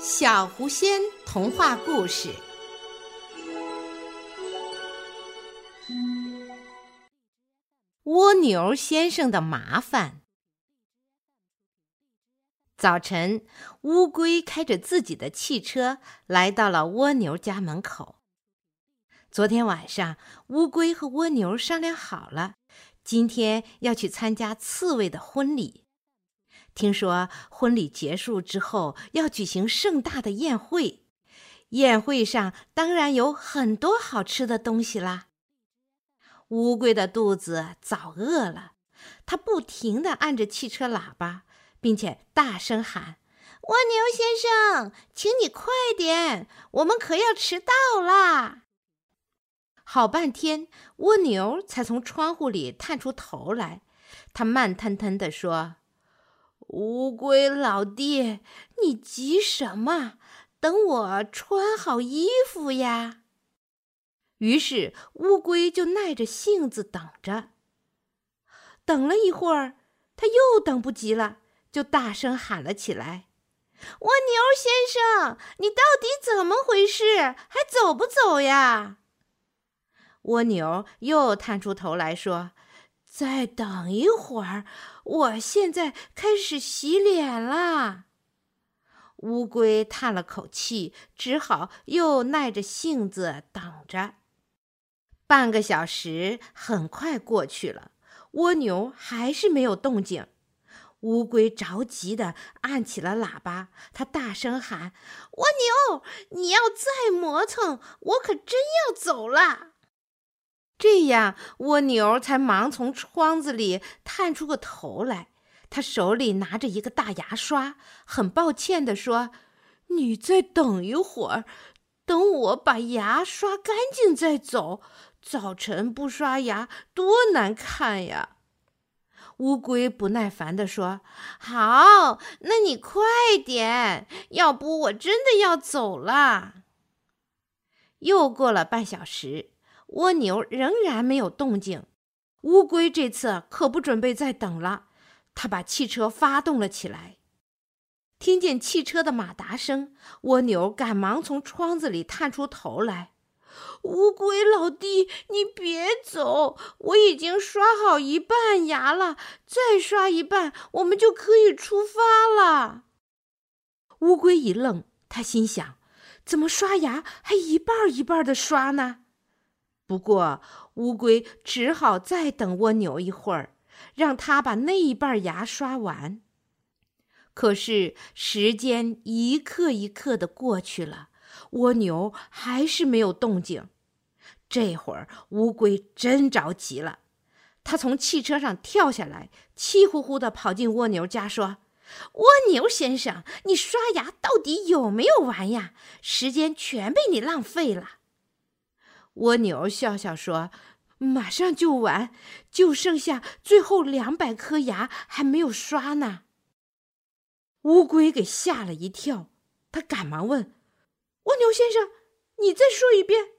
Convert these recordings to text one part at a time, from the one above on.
小狐仙童话故事：蜗牛先生的麻烦。早晨，乌龟开着自己的汽车来到了蜗牛家门口。昨天晚上，乌龟和蜗牛商量好了，今天要去参加刺猬的婚礼。听说婚礼结束之后要举行盛大的宴会，宴会上当然有很多好吃的东西啦。乌龟的肚子早饿了，它不停地按着汽车喇叭，并且大声喊：“蜗牛先生，请你快点，我们可要迟到啦！”好半天，蜗牛才从窗户里探出头来，它慢吞吞地说。乌龟老弟，你急什么？等我穿好衣服呀。于是乌龟就耐着性子等着。等了一会儿，他又等不及了，就大声喊了起来：“蜗牛先生，你到底怎么回事？还走不走呀？”蜗牛又探出头来说。再等一会儿，我现在开始洗脸啦。乌龟叹了口气，只好又耐着性子等着。半个小时很快过去了，蜗牛还是没有动静。乌龟着急地按起了喇叭，它大声喊：“蜗牛，你要再磨蹭，我可真要走了。”这样，蜗牛才忙从窗子里探出个头来。他手里拿着一个大牙刷，很抱歉地说：“你再等一会儿，等我把牙刷干净再走。早晨不刷牙多难看呀！”乌龟不耐烦地说：“好，那你快点，要不我真的要走了。”又过了半小时。蜗牛仍然没有动静，乌龟这次可不准备再等了。他把汽车发动了起来。听见汽车的马达声，蜗牛赶忙从窗子里探出头来：“乌龟老弟，你别走，我已经刷好一半牙了，再刷一半，我们就可以出发了。”乌龟一愣，他心想：“怎么刷牙还一半一半的刷呢？”不过，乌龟只好再等蜗牛一会儿，让他把那一半牙刷完。可是时间一刻一刻的过去了，蜗牛还是没有动静。这会儿，乌龟真着急了，他从汽车上跳下来，气呼呼的跑进蜗牛家，说：“蜗牛先生，你刷牙到底有没有完呀？时间全被你浪费了。”蜗牛笑笑说：“马上就完，就剩下最后两百颗牙还没有刷呢。”乌龟给吓了一跳，他赶忙问：“蜗牛先生，你再说一遍，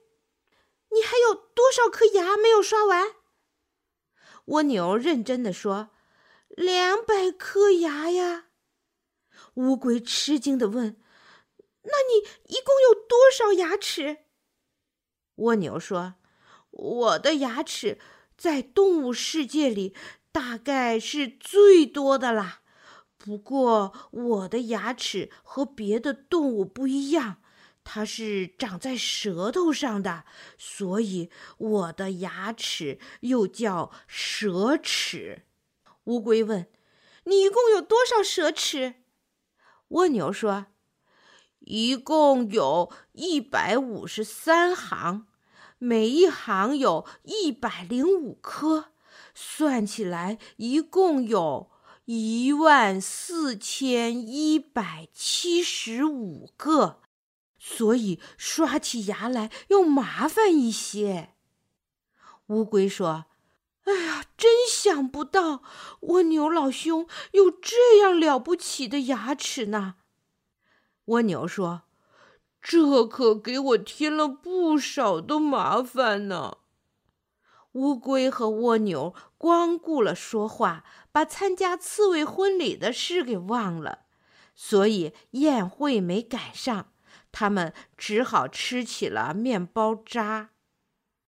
你还有多少颗牙没有刷完？”蜗牛认真的说：“两百颗牙呀。”乌龟吃惊的问：“那你一共有多少牙齿？”蜗牛说：“我的牙齿在动物世界里大概是最多的啦。不过我的牙齿和别的动物不一样，它是长在舌头上的，所以我的牙齿又叫舌齿。”乌龟问：“你一共有多少舌齿？”蜗牛说：“一共有一百五十三行。”每一行有一百零五颗，算起来一共有一万四千一百七十五个，所以刷起牙来要麻烦一些。乌龟说：“哎呀，真想不到蜗牛老兄有这样了不起的牙齿呢。”蜗牛说。这可给我添了不少的麻烦呢。乌龟和蜗牛光顾了说话，把参加刺猬婚礼的事给忘了。所以宴会没赶上，他们只好吃起了面包渣。